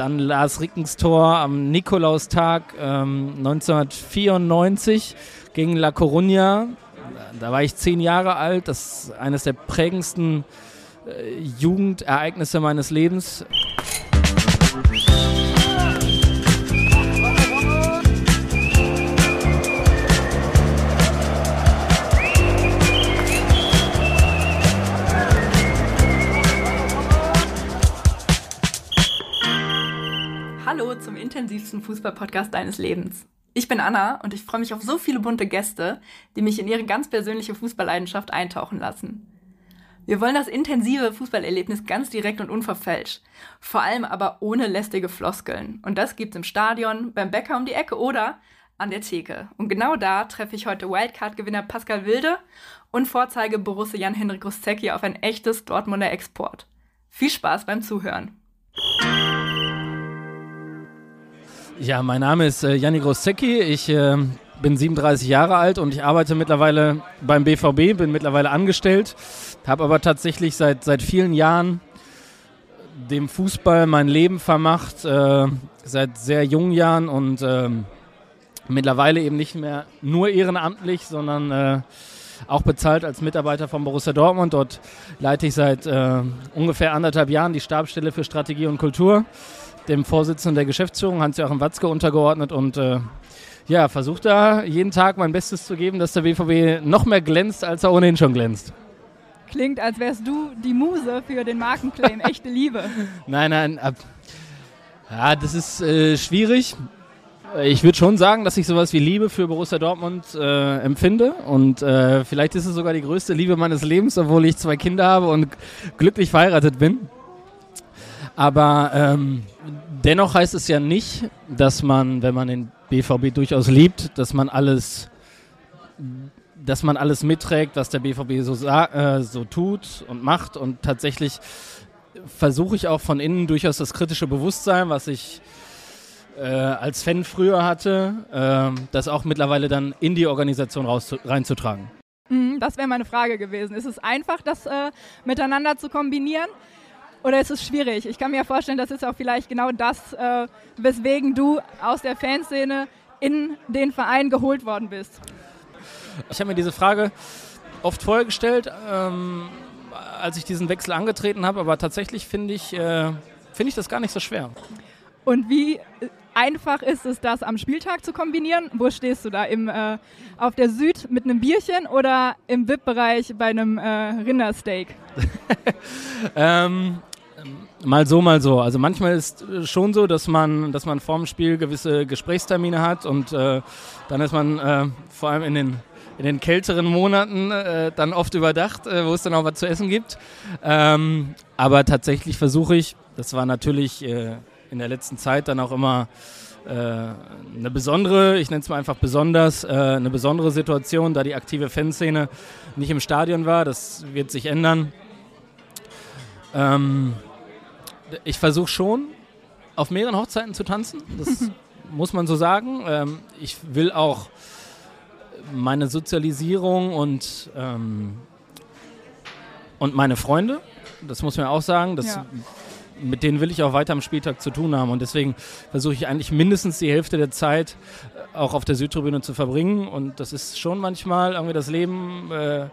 dann Lars Rickens Tor am Nikolaustag ähm, 1994 gegen La Coruña. Da war ich zehn Jahre alt. Das ist eines der prägendsten äh, Jugendereignisse meines Lebens. Intensivsten Fußball-Podcast deines Lebens. Ich bin Anna und ich freue mich auf so viele bunte Gäste, die mich in ihre ganz persönliche Fußballleidenschaft eintauchen lassen. Wir wollen das intensive Fußballerlebnis ganz direkt und unverfälscht. Vor allem aber ohne lästige Floskeln. Und das gibt's im Stadion, beim Bäcker um die Ecke oder an der Theke. Und genau da treffe ich heute Wildcard-Gewinner Pascal Wilde und Vorzeige Borussia Jan-Henrik Rustecki auf ein echtes Dortmunder Export. Viel Spaß beim Zuhören. Ja, mein Name ist äh, Janni Grossecki. Ich äh, bin 37 Jahre alt und ich arbeite mittlerweile beim BVB, bin mittlerweile angestellt, habe aber tatsächlich seit, seit vielen Jahren dem Fußball mein Leben vermacht, äh, seit sehr jungen Jahren und äh, mittlerweile eben nicht mehr nur ehrenamtlich, sondern äh, auch bezahlt als Mitarbeiter von Borussia Dortmund. Dort leite ich seit äh, ungefähr anderthalb Jahren die Stabsstelle für Strategie und Kultur dem Vorsitzenden der Geschäftsführung, Hans-Joachim Watzke, untergeordnet und äh, ja, versuche da jeden Tag mein Bestes zu geben, dass der BVB noch mehr glänzt, als er ohnehin schon glänzt. Klingt, als wärst du die Muse für den Markenclaim Echte Liebe. nein, nein. Ab, ja, das ist äh, schwierig. Ich würde schon sagen, dass ich sowas wie Liebe für Borussia Dortmund äh, empfinde. Und äh, vielleicht ist es sogar die größte Liebe meines Lebens, obwohl ich zwei Kinder habe und glücklich verheiratet bin. Aber ähm, dennoch heißt es ja nicht, dass man, wenn man den BVB durchaus liebt, dass man alles, dass man alles mitträgt, was der BVB so, äh, so tut und macht. Und tatsächlich versuche ich auch von innen durchaus das kritische Bewusstsein, was ich äh, als Fan früher hatte, äh, das auch mittlerweile dann in die Organisation reinzutragen. Mhm, das wäre meine Frage gewesen. Ist es einfach, das äh, miteinander zu kombinieren? Oder ist es schwierig? Ich kann mir vorstellen, das ist auch vielleicht genau das, äh, weswegen du aus der Fanszene in den Verein geholt worden bist. Ich habe mir diese Frage oft vorher gestellt, ähm, als ich diesen Wechsel angetreten habe, aber tatsächlich finde ich, äh, find ich das gar nicht so schwer. Und wie einfach ist es, das am Spieltag zu kombinieren? Wo stehst du da? Im, äh, auf der Süd mit einem Bierchen oder im VIP-Bereich bei einem äh, Rindersteak? ähm, Mal so, mal so. Also manchmal ist äh, schon so, dass man, dass man vorm Spiel gewisse Gesprächstermine hat und äh, dann ist man äh, vor allem in den, in den kälteren Monaten äh, dann oft überdacht, äh, wo es dann auch was zu essen gibt. Ähm, aber tatsächlich versuche ich, das war natürlich äh, in der letzten Zeit dann auch immer eine besondere, ich nenne es mal einfach besonders, eine besondere Situation, da die aktive Fanszene nicht im Stadion war. Das wird sich ändern. Ähm, ich versuche schon, auf mehreren Hochzeiten zu tanzen. Das muss man so sagen. Ähm, ich will auch meine Sozialisierung und, ähm, und meine Freunde, das muss man auch sagen, das, ja. mit denen will ich auch weiter am Spieltag zu tun haben. Und deswegen versuche ich eigentlich mindestens die Hälfte der Zeit auch auf der Südtribüne zu verbringen. Und das ist schon manchmal irgendwie das Leben. Äh,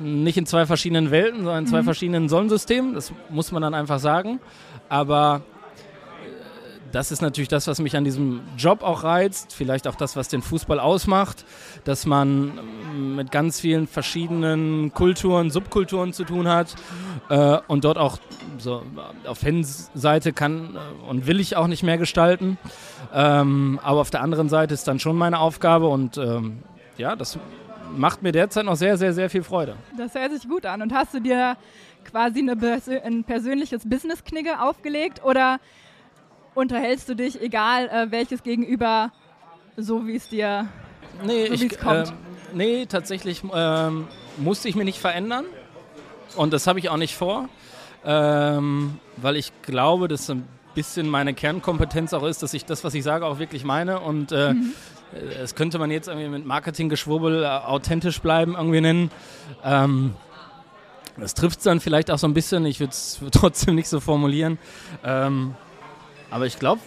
nicht in zwei verschiedenen Welten, sondern in zwei mhm. verschiedenen Sonnensystemen. Das muss man dann einfach sagen. Aber äh, das ist natürlich das, was mich an diesem Job auch reizt, vielleicht auch das, was den Fußball ausmacht, dass man ähm, mit ganz vielen verschiedenen Kulturen, Subkulturen zu tun hat äh, und dort auch so auf Fanseite kann äh, und will ich auch nicht mehr gestalten. Ähm, aber auf der anderen Seite ist dann schon meine Aufgabe und ähm, ja, das macht mir derzeit noch sehr, sehr, sehr viel Freude. Das hört sich gut an. Und hast du dir quasi eine, ein persönliches Business-Knigge aufgelegt oder unterhältst du dich, egal äh, welches Gegenüber, so wie es dir nee, so ich, kommt? Äh, nee, tatsächlich ähm, musste ich mich nicht verändern. Und das habe ich auch nicht vor, ähm, weil ich glaube, dass ein bisschen meine Kernkompetenz auch ist, dass ich das, was ich sage, auch wirklich meine. Und äh, mhm. Das könnte man jetzt irgendwie mit Marketinggeschwurbel äh, authentisch bleiben irgendwie nennen. Ähm, das trifft es dann vielleicht auch so ein bisschen, ich würde es trotzdem nicht so formulieren. Ähm, aber ich glaube,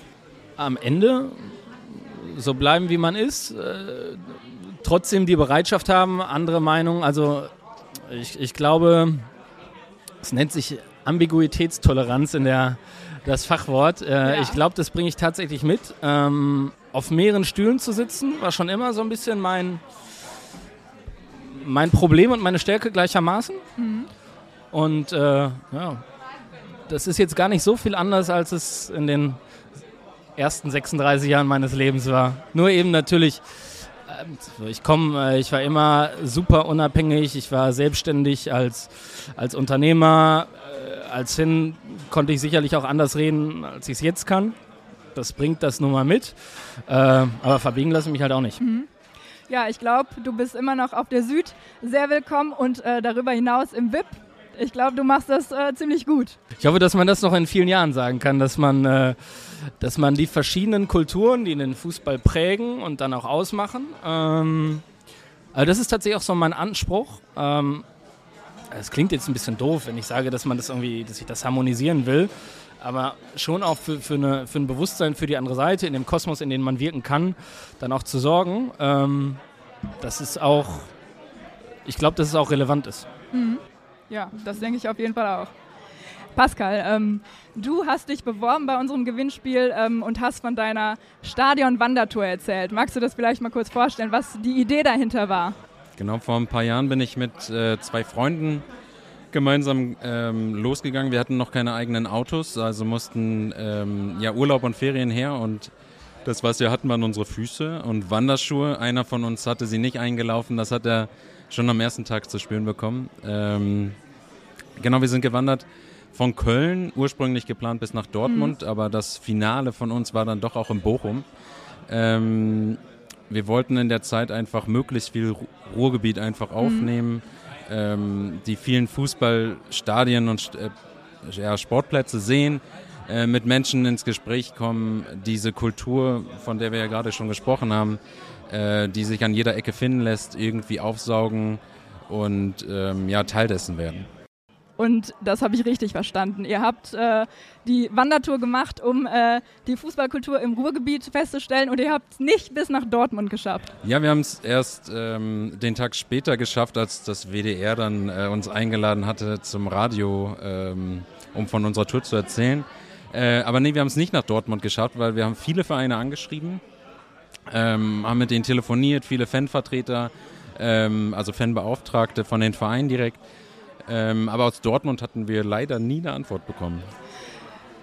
am Ende so bleiben, wie man ist, äh, trotzdem die Bereitschaft haben, andere Meinungen. Also ich, ich glaube, es nennt sich Ambiguitätstoleranz in der das Fachwort. Äh, ja. Ich glaube, das bringe ich tatsächlich mit. Ähm, auf mehreren Stühlen zu sitzen, war schon immer so ein bisschen mein, mein Problem und meine Stärke gleichermaßen. Mhm. Und äh, ja, das ist jetzt gar nicht so viel anders, als es in den ersten 36 Jahren meines Lebens war. Nur eben natürlich, äh, ich komme, äh, ich war immer super unabhängig, ich war selbstständig als, als Unternehmer. Äh, als Hin konnte ich sicherlich auch anders reden, als ich es jetzt kann. Das bringt das nun mal mit. Äh, aber verbiegen lasse ich mich halt auch nicht. Mhm. Ja, ich glaube, du bist immer noch auf der Süd sehr willkommen und äh, darüber hinaus im VIP. Ich glaube, du machst das äh, ziemlich gut. Ich hoffe, dass man das noch in vielen Jahren sagen kann, dass man, äh, dass man die verschiedenen Kulturen, die den Fußball prägen und dann auch ausmachen, ähm, also das ist tatsächlich auch so mein Anspruch. Ähm, es klingt jetzt ein bisschen doof, wenn ich sage, dass man das irgendwie, dass ich das harmonisieren will aber schon auch für, für, eine, für ein Bewusstsein für die andere Seite, in dem Kosmos, in dem man wirken kann, dann auch zu sorgen, ähm, dass es auch, ich glaube, dass es auch relevant ist. Mhm. Ja, das denke ich auf jeden Fall auch. Pascal, ähm, du hast dich beworben bei unserem Gewinnspiel ähm, und hast von deiner Stadion-Wandertour erzählt. Magst du das vielleicht mal kurz vorstellen, was die Idee dahinter war? Genau, vor ein paar Jahren bin ich mit äh, zwei Freunden gemeinsam ähm, losgegangen. Wir hatten noch keine eigenen Autos, also mussten ähm, ja Urlaub und Ferien her und das, was wir hatten, waren unsere Füße und Wanderschuhe. Einer von uns hatte sie nicht eingelaufen, das hat er schon am ersten Tag zu spüren bekommen. Ähm, genau, wir sind gewandert von Köln, ursprünglich geplant bis nach Dortmund, mhm. aber das Finale von uns war dann doch auch in Bochum. Ähm, wir wollten in der Zeit einfach möglichst viel Ruhrgebiet einfach mhm. aufnehmen. Mhm ähm, die vielen Fußballstadien und äh, ja, Sportplätze sehen, äh, mit Menschen ins Gespräch kommen, diese Kultur, von der wir ja gerade schon gesprochen haben, äh, die sich an jeder Ecke finden lässt, irgendwie aufsaugen und ähm, ja, Teil dessen werden. Und das habe ich richtig verstanden. Ihr habt äh, die Wandertour gemacht, um äh, die Fußballkultur im Ruhrgebiet festzustellen und ihr habt es nicht bis nach Dortmund geschafft. Ja, wir haben es erst ähm, den Tag später geschafft, als das WDR dann äh, uns eingeladen hatte zum Radio, ähm, um von unserer Tour zu erzählen. Äh, aber nee, wir haben es nicht nach Dortmund geschafft, weil wir haben viele Vereine angeschrieben, ähm, haben mit denen telefoniert, viele Fanvertreter, ähm, also Fanbeauftragte von den Vereinen direkt. Ähm, aber aus Dortmund hatten wir leider nie eine Antwort bekommen.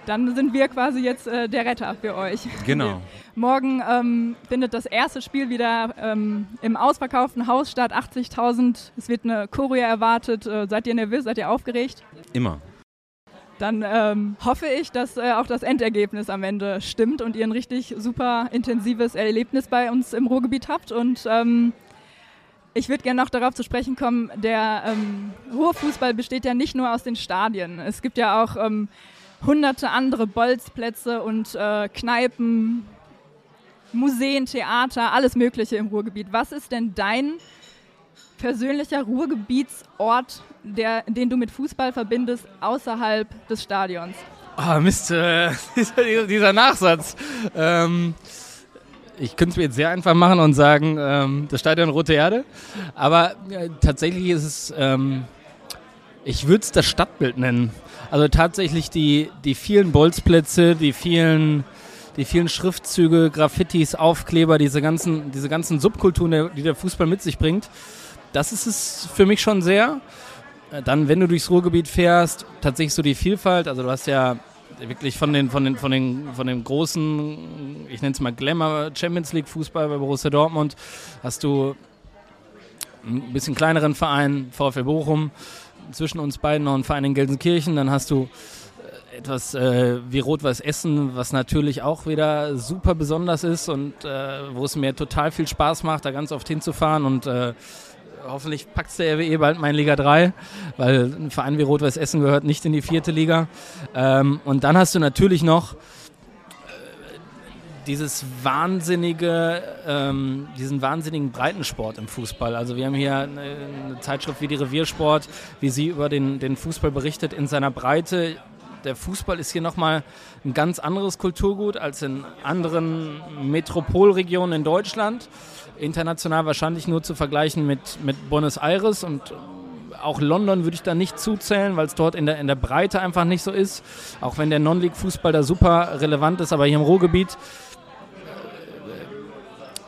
Dann sind wir quasi jetzt äh, der Retter für euch. Genau. Morgen ähm, findet das erste Spiel wieder ähm, im ausverkauften Haus statt. 80.000. Es wird eine Choreo erwartet. Äh, seid ihr nervös? Seid ihr aufgeregt? Immer. Dann ähm, hoffe ich, dass äh, auch das Endergebnis am Ende stimmt und ihr ein richtig super intensives Erlebnis bei uns im Ruhrgebiet habt. Und ähm, ich würde gerne noch darauf zu sprechen kommen, der ähm, Ruhrfußball besteht ja nicht nur aus den Stadien. Es gibt ja auch ähm, hunderte andere Bolzplätze und äh, Kneipen, Museen, Theater, alles Mögliche im Ruhrgebiet. Was ist denn dein persönlicher Ruhrgebietsort, der, den du mit Fußball verbindest, außerhalb des Stadions? Ah, oh, Mist, äh, dieser, dieser, Nachsatz. Ähm, ich könnte es mir jetzt sehr einfach machen und sagen, ähm, das Stadion Rote Erde. Aber äh, tatsächlich ist es, ähm, ich würde es das Stadtbild nennen. Also tatsächlich die, die vielen Bolzplätze, die vielen, die vielen Schriftzüge, Graffitis, Aufkleber, diese ganzen, diese ganzen Subkulturen, die der Fußball mit sich bringt. Das ist es für mich schon sehr. Dann, wenn du durchs Ruhrgebiet fährst, tatsächlich so die Vielfalt. Also du hast ja wirklich von den, von den, von den, von dem großen, ich nenne es mal Glamour Champions League Fußball bei Borussia Dortmund, hast du ein bisschen kleineren Verein, VfL Bochum, zwischen uns beiden noch einen Verein in Gelsenkirchen, dann hast du äh, etwas äh, wie Rot-Weiß Essen, was natürlich auch wieder super besonders ist und äh, wo es mir total viel Spaß macht, da ganz oft hinzufahren und äh, hoffentlich packt der RWE bald mal in Liga 3, weil ein Verein wie Rot-Weiß Essen gehört nicht in die vierte Liga. Ähm, und dann hast du natürlich noch äh, dieses wahnsinnige, ähm, diesen wahnsinnigen Breitensport im Fußball. Also wir haben hier eine, eine, Zeitschrift wie die Reviersport, wie sie über den, den Fußball berichtet in seiner Breite. Der Fußball ist hier nochmal ein ganz anderes Kulturgut als in anderen Metropolregionen in Deutschland. International wahrscheinlich nur zu vergleichen mit, mit Buenos Aires und auch London würde ich da nicht zuzählen, weil es dort in der, in der Breite einfach nicht so ist. Auch wenn der Non-League-Fußball da super relevant ist, aber hier im Ruhrgebiet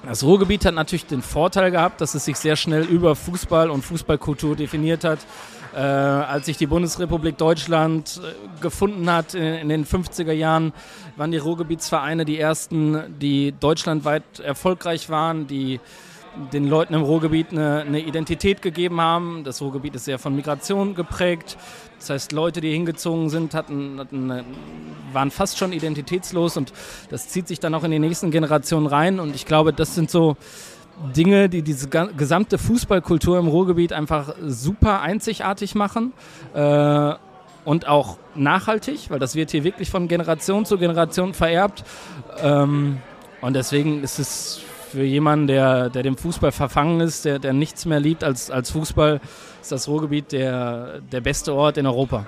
das Ruhrgebiet hat natürlich den Vorteil gehabt, dass es sich sehr schnell über Fußball und Fußballkultur definiert hat. Äh, als sich die Bundesrepublik Deutschland äh, gefunden hat in, in, den 50er Jahren, waren die Ruhrgebietsvereine die ersten, die deutschlandweit erfolgreich waren, die den Leuten im Ruhrgebiet eine, eine, Identität gegeben haben. Das Ruhrgebiet ist sehr von Migration geprägt. Das heißt, Leute, die hingezogen sind, hatten, hatten, waren fast schon identitätslos und das zieht sich dann auch in die nächsten Generationen rein. Und ich glaube, das sind so Dinge, die diese gesamte Fußballkultur im Ruhrgebiet einfach super einzigartig machen. Äh, und auch nachhaltig, weil das wird hier wirklich von Generation zu Generation vererbt. Ähm, und deswegen ist es für jemanden, der, der dem Fußball verfangen ist, der, der nichts mehr liebt als, als Fußball, ist das Ruhrgebiet der, der beste Ort in Europa.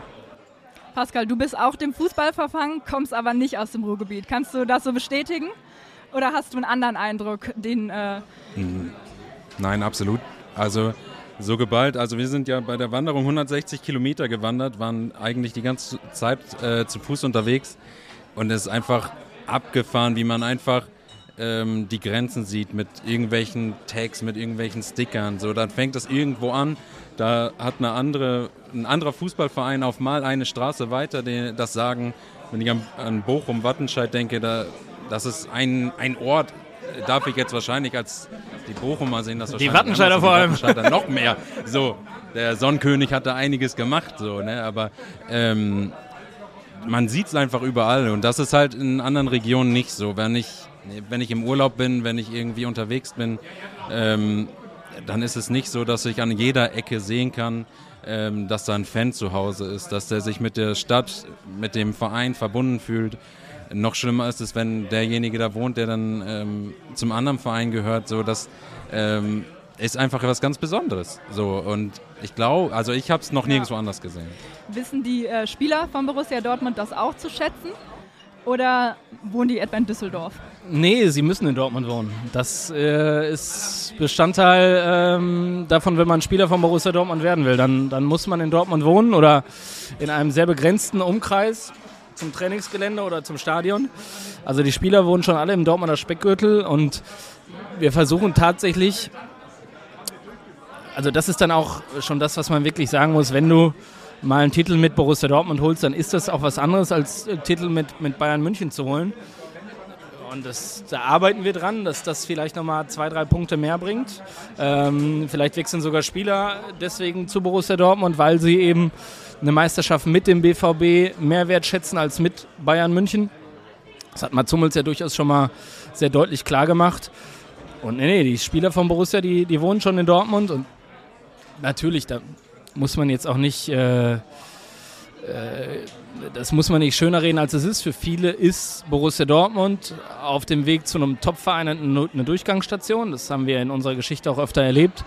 Pascal, du bist auch dem Fußball verfangen, kommst aber nicht aus dem Ruhrgebiet. Kannst du das so bestätigen? Oder hast du einen anderen Eindruck, den. Äh hm. Nein, absolut. Also so geballt. Also wir sind ja bei der Wanderung 160 Kilometer gewandert, waren eigentlich die ganze Zeit äh, zu Fuß unterwegs und es ist einfach abgefahren, wie man einfach ähm, die Grenzen sieht mit irgendwelchen Tags, mit irgendwelchen Stickern. So, dann fängt das irgendwo an. Da hat eine andere, ein anderer Fußballverein auf mal eine Straße weiter, die das sagen. Wenn ich an, an Bochum, Wattenscheid denke, da, das ist ein, ein Ort, darf ich jetzt wahrscheinlich als die Bochumer sehen, das Die Wattenscheider vor allem. Wattenscheider noch mehr. So, der Sonnenkönig hat da einiges gemacht, so, ne? aber ähm, man sieht es einfach überall und das ist halt in anderen Regionen nicht so. Wenn ich wenn ich im Urlaub bin, wenn ich irgendwie unterwegs bin, ähm, dann ist es nicht so, dass ich an jeder Ecke sehen kann, ähm, dass da ein Fan zu Hause ist, dass der sich mit der Stadt, mit dem Verein verbunden fühlt. Noch schlimmer ist es, wenn derjenige da wohnt, der dann ähm, zum anderen Verein gehört, so dass ähm, ist einfach etwas ganz Besonderes. So und ich glaube, also ich habe es noch nirgendwo ja. anders gesehen. Wissen die äh, Spieler von Borussia Dortmund das auch zu schätzen? Oder wohnen die etwa in Düsseldorf? Nee, sie müssen in Dortmund wohnen. Das äh, ist Bestandteil ähm, davon, wenn man Spieler von Borussia Dortmund werden will. Dann, dann muss man in Dortmund wohnen oder in einem sehr begrenzten Umkreis zum Trainingsgelände oder zum Stadion. Also die Spieler wohnen schon alle im Dortmunder Speckgürtel und wir versuchen tatsächlich, also das ist dann auch schon das, was man wirklich sagen muss, wenn du mal einen Titel mit Borussia Dortmund holst, dann ist das auch was anderes als Titel mit, mit Bayern München zu holen. Und das, da arbeiten wir dran, dass das vielleicht nochmal zwei, drei Punkte mehr bringt. Ähm, vielleicht wechseln sogar Spieler deswegen zu Borussia Dortmund, weil sie eben eine Meisterschaft mit dem BVB mehr wertschätzen als mit Bayern München. Das hat Mats Hummels ja durchaus schon mal sehr deutlich klar gemacht. Und nee, nee, die Spieler von Borussia, die, die wohnen schon in Dortmund und natürlich, da muss man jetzt auch nicht, äh, das muss man nicht schöner reden, als es ist. Für viele ist Borussia Dortmund auf dem Weg zu einem Top-Verein eine Durchgangsstation. Das haben wir in unserer Geschichte auch öfter erlebt.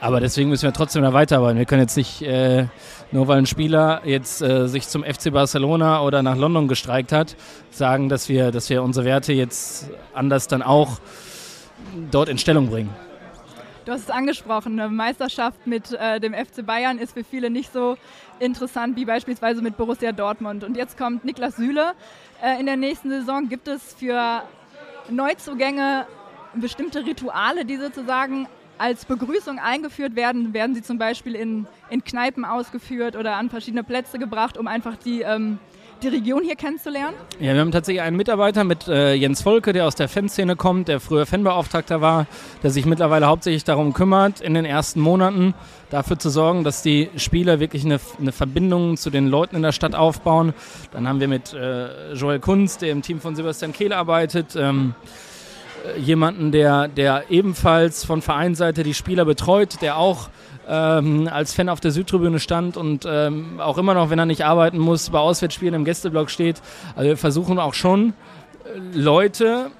Aber deswegen müssen wir trotzdem da weiterarbeiten. Wir können jetzt nicht, äh, nur weil ein Spieler jetzt äh, sich zum FC Barcelona oder nach London gestreikt hat, sagen, dass wir, dass wir unsere Werte jetzt anders dann auch dort in Stellung bringen. Du hast es angesprochen, eine Meisterschaft mit äh, dem FC Bayern ist für viele nicht so interessant wie beispielsweise mit Borussia Dortmund. Und jetzt kommt Niklas Süle. Äh, in der nächsten Saison gibt es für Neuzugänge bestimmte Rituale, die sozusagen als Begrüßung eingeführt werden. Werden sie zum Beispiel in, in Kneipen ausgeführt oder an verschiedene Plätze gebracht, um einfach die ähm, die Region hier kennenzulernen? Ja, wir haben tatsächlich einen Mitarbeiter mit äh, Jens Volke, der aus der Fanszene kommt, der früher Fanbeauftragter war, der sich mittlerweile hauptsächlich darum kümmert, in den ersten Monaten dafür zu sorgen, dass die Spieler wirklich eine, eine Verbindung zu den Leuten in der Stadt aufbauen. Dann haben wir mit äh, Joel Kunz, der im Team von Sebastian Kehl arbeitet, ähm, äh, jemanden, der, der ebenfalls von Vereinsseite die Spieler betreut, der auch ähm, als Fan auf der Südtribüne stand und ähm, auch immer noch, wenn er nicht arbeiten muss, bei Auswärtsspielen im Gästeblock steht. Also wir versuchen auch schon äh, Leute,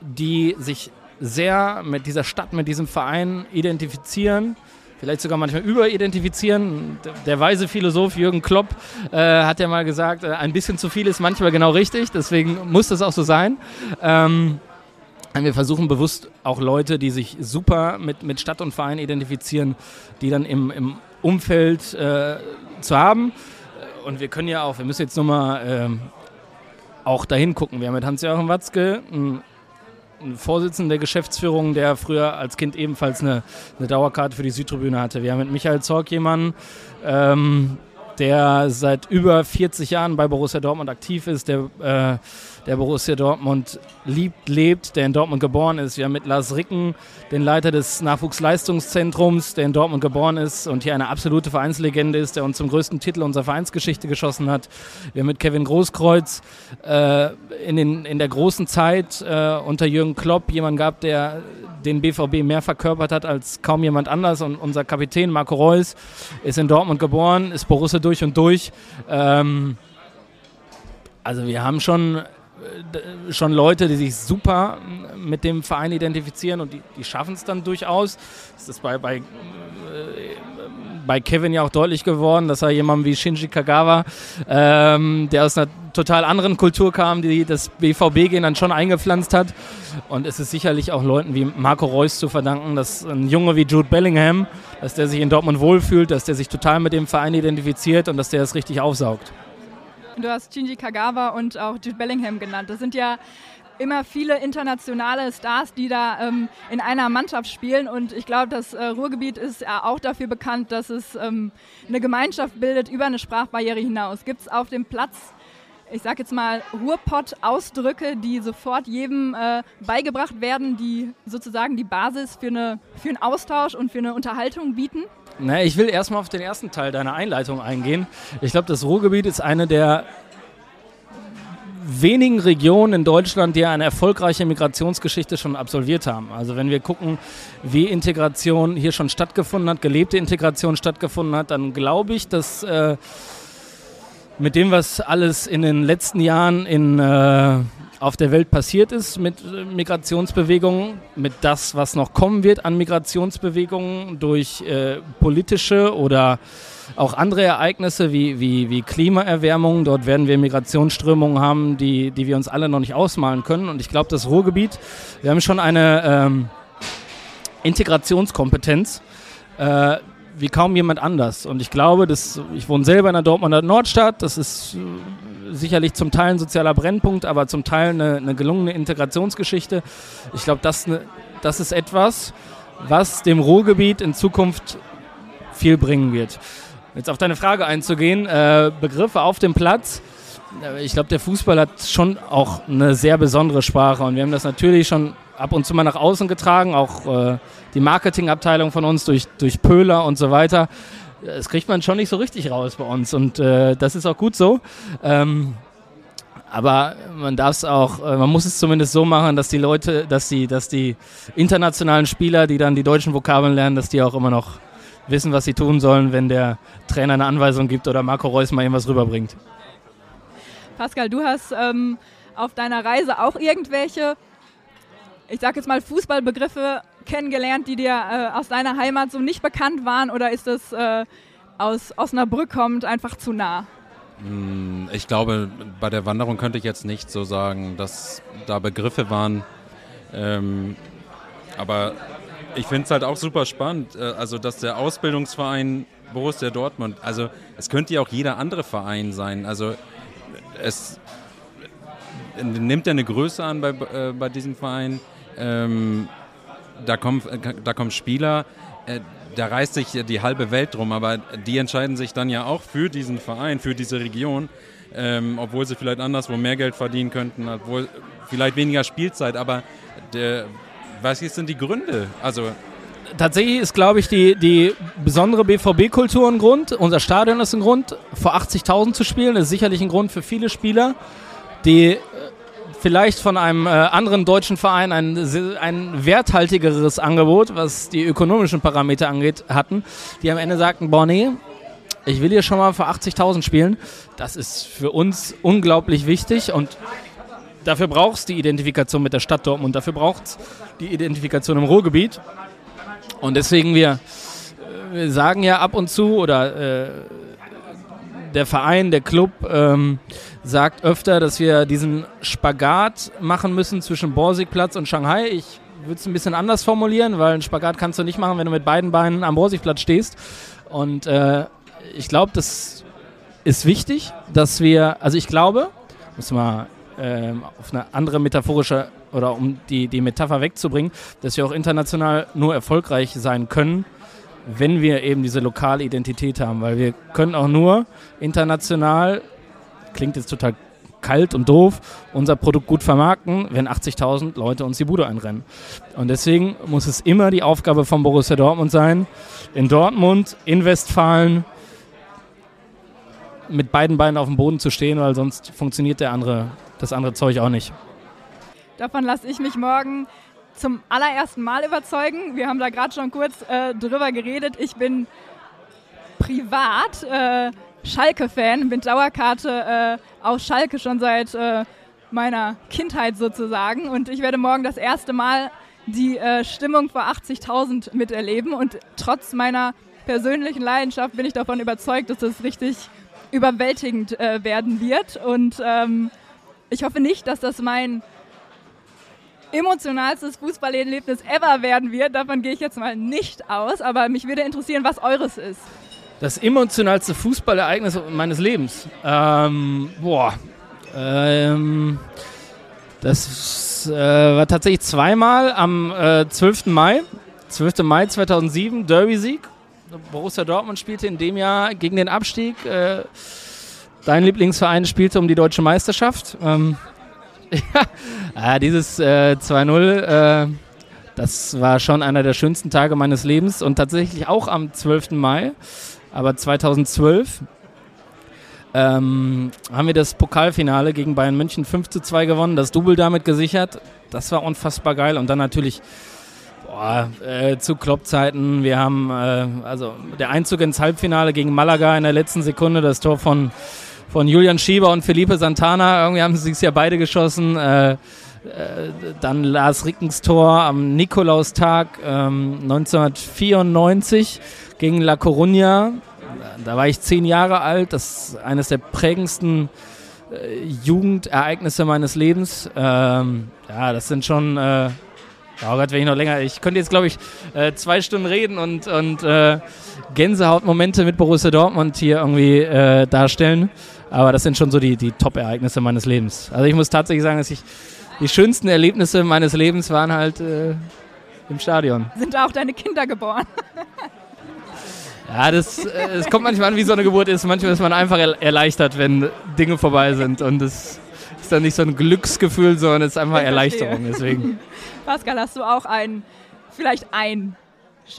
die sich sehr mit dieser Stadt, mit diesem Verein identifizieren, vielleicht sogar manchmal überidentifizieren. Der weise Philosoph Jürgen Klopp äh, hat ja mal gesagt, äh, ein bisschen zu viel ist manchmal genau richtig, deswegen muss das auch so sein. Ähm, wir versuchen bewusst auch Leute, die sich super mit, mit Stadt und Verein identifizieren, die dann im, im Umfeld äh, zu haben. Und wir können ja auch, wir müssen jetzt nochmal ähm, auch dahin gucken. Wir haben mit Hans-Joachim Watzke einen, einen Vorsitzenden der Geschäftsführung, der früher als Kind ebenfalls eine, eine Dauerkarte für die Südtribüne hatte. Wir haben mit Michael Zorg jemanden, ähm, der seit über 40 Jahren bei Borussia Dortmund aktiv ist, der äh, der Borussia Dortmund liebt, lebt, der in Dortmund geboren ist. Wir haben mit Lars Ricken den Leiter des Nachwuchsleistungszentrums, der in Dortmund geboren ist und hier eine absolute Vereinslegende ist, der uns zum größten Titel unserer Vereinsgeschichte geschossen hat. Wir haben mit Kevin Großkreuz äh, in, den, in der großen Zeit äh, unter Jürgen Klopp jemanden gehabt, der den BVB mehr verkörpert hat als kaum jemand anders. Und unser Kapitän Marco Reus ist in Dortmund geboren, ist Borussia durch und durch. Ähm, also wir haben schon schon Leute, die sich super mit dem Verein identifizieren und die, die schaffen es dann durchaus. Das ist bei, bei, äh, bei Kevin ja auch deutlich geworden, dass er jemanden wie Shinji Kagawa, ähm, der aus einer total anderen Kultur kam, die das BVB-Gehen dann schon eingepflanzt hat. Und es ist sicherlich auch Leuten wie Marco Reus zu verdanken, dass ein Junge wie Jude Bellingham, dass der sich in Dortmund wohlfühlt, dass der sich total mit dem Verein identifiziert und dass der es richtig aufsaugt. Du hast Shinji Kagawa und auch Jude Bellingham genannt. Das sind ja immer viele internationale Stars, die da ähm, in einer Mannschaft spielen. Und ich glaube, das äh, Ruhrgebiet ist ja auch dafür bekannt, dass es ähm, eine Gemeinschaft bildet über eine Sprachbarriere hinaus. Gibt es auf dem Platz, ich sage jetzt mal, Ruhrpott-Ausdrücke, die sofort jedem äh, beigebracht werden, die sozusagen die Basis für, eine, für einen Austausch und für eine Unterhaltung bieten? Na, ich will erstmal auf den ersten Teil deiner Einleitung eingehen. Ich glaube, das Ruhrgebiet ist eine der wenigen Regionen in Deutschland, die eine erfolgreiche Migrationsgeschichte schon absolviert haben. Also wenn wir gucken, wie Integration hier schon stattgefunden hat, gelebte Integration stattgefunden hat, dann glaube ich, dass äh, mit dem, was alles in den letzten Jahren in äh, auf der Welt passiert ist mit äh, Migrationsbewegungen, mit das, was noch kommen wird an Migrationsbewegungen durch äh, politische oder auch andere Ereignisse wie, wie, wie Klimaerwärmung. Dort werden wir Migrationsströmungen haben, die, die wir uns alle noch nicht ausmalen können. Und ich glaube, das Ruhrgebiet, wir haben schon eine ähm, Integrationskompetenz. Äh, wie kaum jemand anders. Und ich glaube, dass, ich wohne selber in der Dortmunder Nordstadt, das ist äh, sicherlich zum Teil ein sozialer Brennpunkt, aber zum Teil eine, eine gelungene Integrationsgeschichte. Ich glaube, das, das ist etwas, was dem Ruhrgebiet in Zukunft viel bringen wird. Jetzt auf deine Frage einzugehen, äh, Begriffe auf dem Platz. Äh, ich glaube, der Fußball hat schon auch eine sehr besondere Sprache und wir haben das natürlich schon ab und zu mal nach außen getragen, auch äh, die Marketingabteilung von uns durch, durch Pöhler und so weiter. Das kriegt man schon nicht so richtig raus bei uns und äh, das ist auch gut so. Ähm, aber man darf es auch, äh, man muss es zumindest so machen, dass die Leute, dass die, dass die internationalen Spieler, die dann die deutschen Vokabeln lernen, dass die auch immer noch wissen, was sie tun sollen, wenn der Trainer eine Anweisung gibt oder Marco Reus mal irgendwas rüberbringt. Pascal, du hast ähm, auf deiner Reise auch irgendwelche ich sage jetzt mal, Fußballbegriffe kennengelernt, die dir äh, aus deiner Heimat so nicht bekannt waren oder ist das äh, aus Osnabrück kommt einfach zu nah? Hm, ich glaube, bei der Wanderung könnte ich jetzt nicht so sagen, dass da Begriffe waren. Ähm, aber ich finde es halt auch super spannend, äh, also dass der Ausbildungsverein Borussia Dortmund, also es könnte ja auch jeder andere Verein sein. Also es nimmt ja eine Größe an bei, äh, bei diesem Verein. Ähm, da, kommen, da kommen Spieler, äh, da reißt sich die halbe Welt drum, aber die entscheiden sich dann ja auch für diesen Verein, für diese Region, ähm, obwohl sie vielleicht anderswo mehr Geld verdienen könnten, obwohl vielleicht weniger Spielzeit, aber der, was sind die Gründe? Also tatsächlich ist, glaube ich, die, die besondere BVB-Kultur ein Grund. Unser Stadion ist ein Grund. Vor 80.000 zu spielen ist sicherlich ein Grund für viele Spieler, die vielleicht von einem äh, anderen deutschen Verein ein, ein werthaltigeres Angebot, was die ökonomischen Parameter angeht, hatten, die am Ende sagten, boah nee, ich will hier schon mal für 80.000 spielen. Das ist für uns unglaublich wichtig und dafür brauchst du die Identifikation mit der Stadt Dortmund, dafür braucht es die Identifikation im Ruhrgebiet. Und deswegen wir wir sagen ja ab und zu oder äh, der Verein, der Club ähm, sagt öfter, dass wir diesen Spagat machen müssen zwischen Borsigplatz und Shanghai. Ich würde es ein bisschen anders formulieren, weil einen Spagat kannst du nicht machen, wenn du mit beiden Beinen am Borsigplatz stehst. Und äh, ich glaube, das ist wichtig, dass wir, also ich glaube, muss mal ähm, auf eine andere metaphorische oder um die, die Metapher wegzubringen, dass wir auch international nur erfolgreich sein können, wenn wir eben diese lokale Identität haben, weil wir können auch nur international, klingt jetzt total kalt und doof, unser Produkt gut vermarkten, wenn 80.000 Leute uns die Bude einrennen. Und deswegen muss es immer die Aufgabe von Borussia Dortmund sein, in Dortmund, in Westfalen, mit beiden Beinen auf dem Boden zu stehen, weil sonst funktioniert der andere, das andere Zeug auch nicht. Davon lasse ich mich morgen zum allerersten Mal überzeugen. Wir haben da gerade schon kurz äh, drüber geredet. Ich bin privat äh, Schalke-Fan, bin Dauerkarte äh, auf Schalke schon seit äh, meiner Kindheit sozusagen. Und ich werde morgen das erste Mal die äh, Stimmung vor 80.000 miterleben. Und trotz meiner persönlichen Leidenschaft bin ich davon überzeugt, dass es richtig überwältigend äh, werden wird. Und ähm, ich hoffe nicht, dass das mein emotionalstes Fußballerlebnis ever werden wird. Davon gehe ich jetzt mal nicht aus, aber mich würde interessieren, was eures ist. Das emotionalste Fußballereignis meines Lebens. Ähm, boah. Ähm, das äh, war tatsächlich zweimal am äh, 12. Mai. 12. Mai 2007, Derby-Sieg. Borussia Dortmund spielte in dem Jahr gegen den Abstieg. Äh, dein Lieblingsverein spielte um die deutsche Meisterschaft. Ähm, ja, dieses äh, 2-0, äh, das war schon einer der schönsten Tage meines Lebens und tatsächlich auch am 12. Mai, aber 2012. Ähm, haben wir das Pokalfinale gegen Bayern München 5 zu 2 gewonnen, das Double damit gesichert. Das war unfassbar geil. Und dann natürlich boah, äh, zu Kloppzeiten. Wir haben äh, also der Einzug ins Halbfinale gegen Malaga in der letzten Sekunde, das Tor von von Julian Schieber und Felipe Santana. Irgendwie haben sie es ja beide geschossen. Äh, äh, dann Lars Rickens Tor am Nikolaustag ähm, 1994 gegen La Coruña. Da war ich zehn Jahre alt. Das ist eines der prägendsten äh, Jugendereignisse meines Lebens. Ähm, ja, das sind schon. Äh, Oh Gott, wenn ich noch länger. Ich könnte jetzt, glaube ich, äh, zwei Stunden reden und, und äh, Gänsehautmomente mit Borussia Dortmund hier irgendwie äh, darstellen. Aber das sind schon so die, die Top-Ereignisse meines Lebens. Also ich muss tatsächlich sagen, dass ich die schönsten Erlebnisse meines Lebens waren halt äh, im Stadion. Sind da auch deine Kinder geboren? ja, das, äh, es kommt manchmal an, wie so eine Geburt ist. Manchmal ist man einfach erleichtert, wenn Dinge vorbei sind. Und es ist dann nicht so ein Glücksgefühl, sondern es ist einfach ich Erleichterung. Deswegen. Pascal, hast du auch ein, vielleicht ein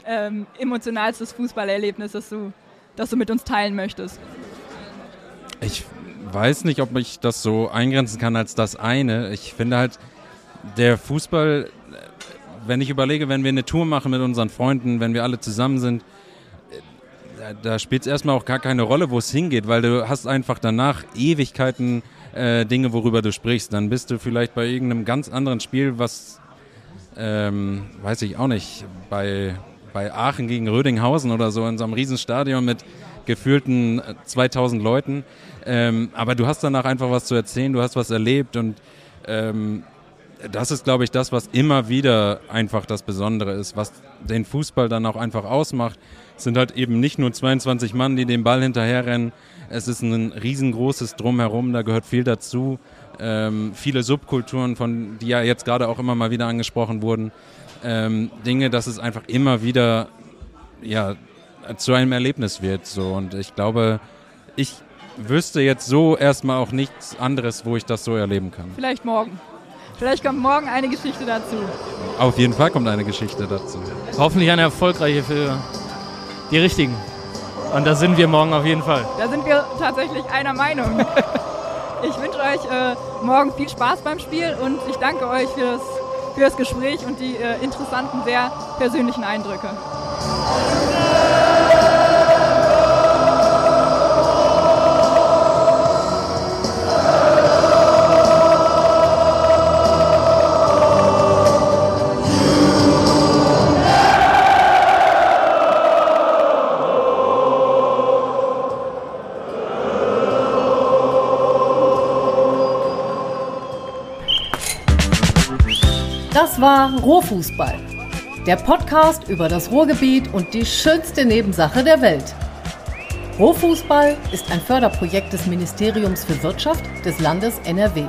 ähm, emotionalstes Fußballerlebnis, das du, das du mit uns teilen möchtest? Ich weiß nicht, ob ich das so eingrenzen kann als das eine. Ich finde halt, der Fußball, wenn ich überlege, wenn wir eine Tour machen mit unseren Freunden, wenn wir alle zusammen sind, da spielt es erstmal auch gar keine Rolle, wo es hingeht, weil du hast einfach danach Ewigkeiten äh, Dinge, worüber du sprichst. Dann bist du vielleicht bei irgendeinem ganz anderen Spiel, was, ähm, weiß ich auch nicht, bei, bei Aachen gegen Rödinghausen oder so in so einem Riesenstadion mit gefühlten 2000 äh, Leuten. Ähm, aber du hast danach einfach was zu erzählen, du hast was erlebt und ähm, das ist, glaube ich, das, was immer wieder einfach das Besondere ist, was den Fußball dann auch einfach ausmacht. Es sind halt eben nicht nur 22 Mann, die den Ball hinterherrennen. Es ist ein riesengroßes Drumherum, da gehört viel dazu. Ähm, viele Subkulturen, von die ja jetzt gerade auch immer mal wieder angesprochen wurden. Ähm, Dinge, dass es einfach immer wieder ja, zu einem Erlebnis wird. So. Und ich glaube, ich wüsste jetzt so erstmal auch nichts anderes, wo ich das so erleben kann. Vielleicht morgen. Vielleicht kommt morgen eine Geschichte dazu. Auf jeden Fall kommt eine Geschichte dazu. Hoffentlich eine erfolgreiche für die Richtigen. Und da sind wir morgen auf jeden Fall. Da sind wir tatsächlich einer Meinung. ich wünsche euch äh, morgen viel Spaß beim Spiel und ich danke euch für das, für das Gespräch und die äh, interessanten, sehr persönlichen Eindrücke. War Ruhrfußball. Der Podcast über das Ruhrgebiet und die schönste Nebensache der Welt. Ruhrfußball ist ein Förderprojekt des Ministeriums für Wirtschaft des Landes NRW.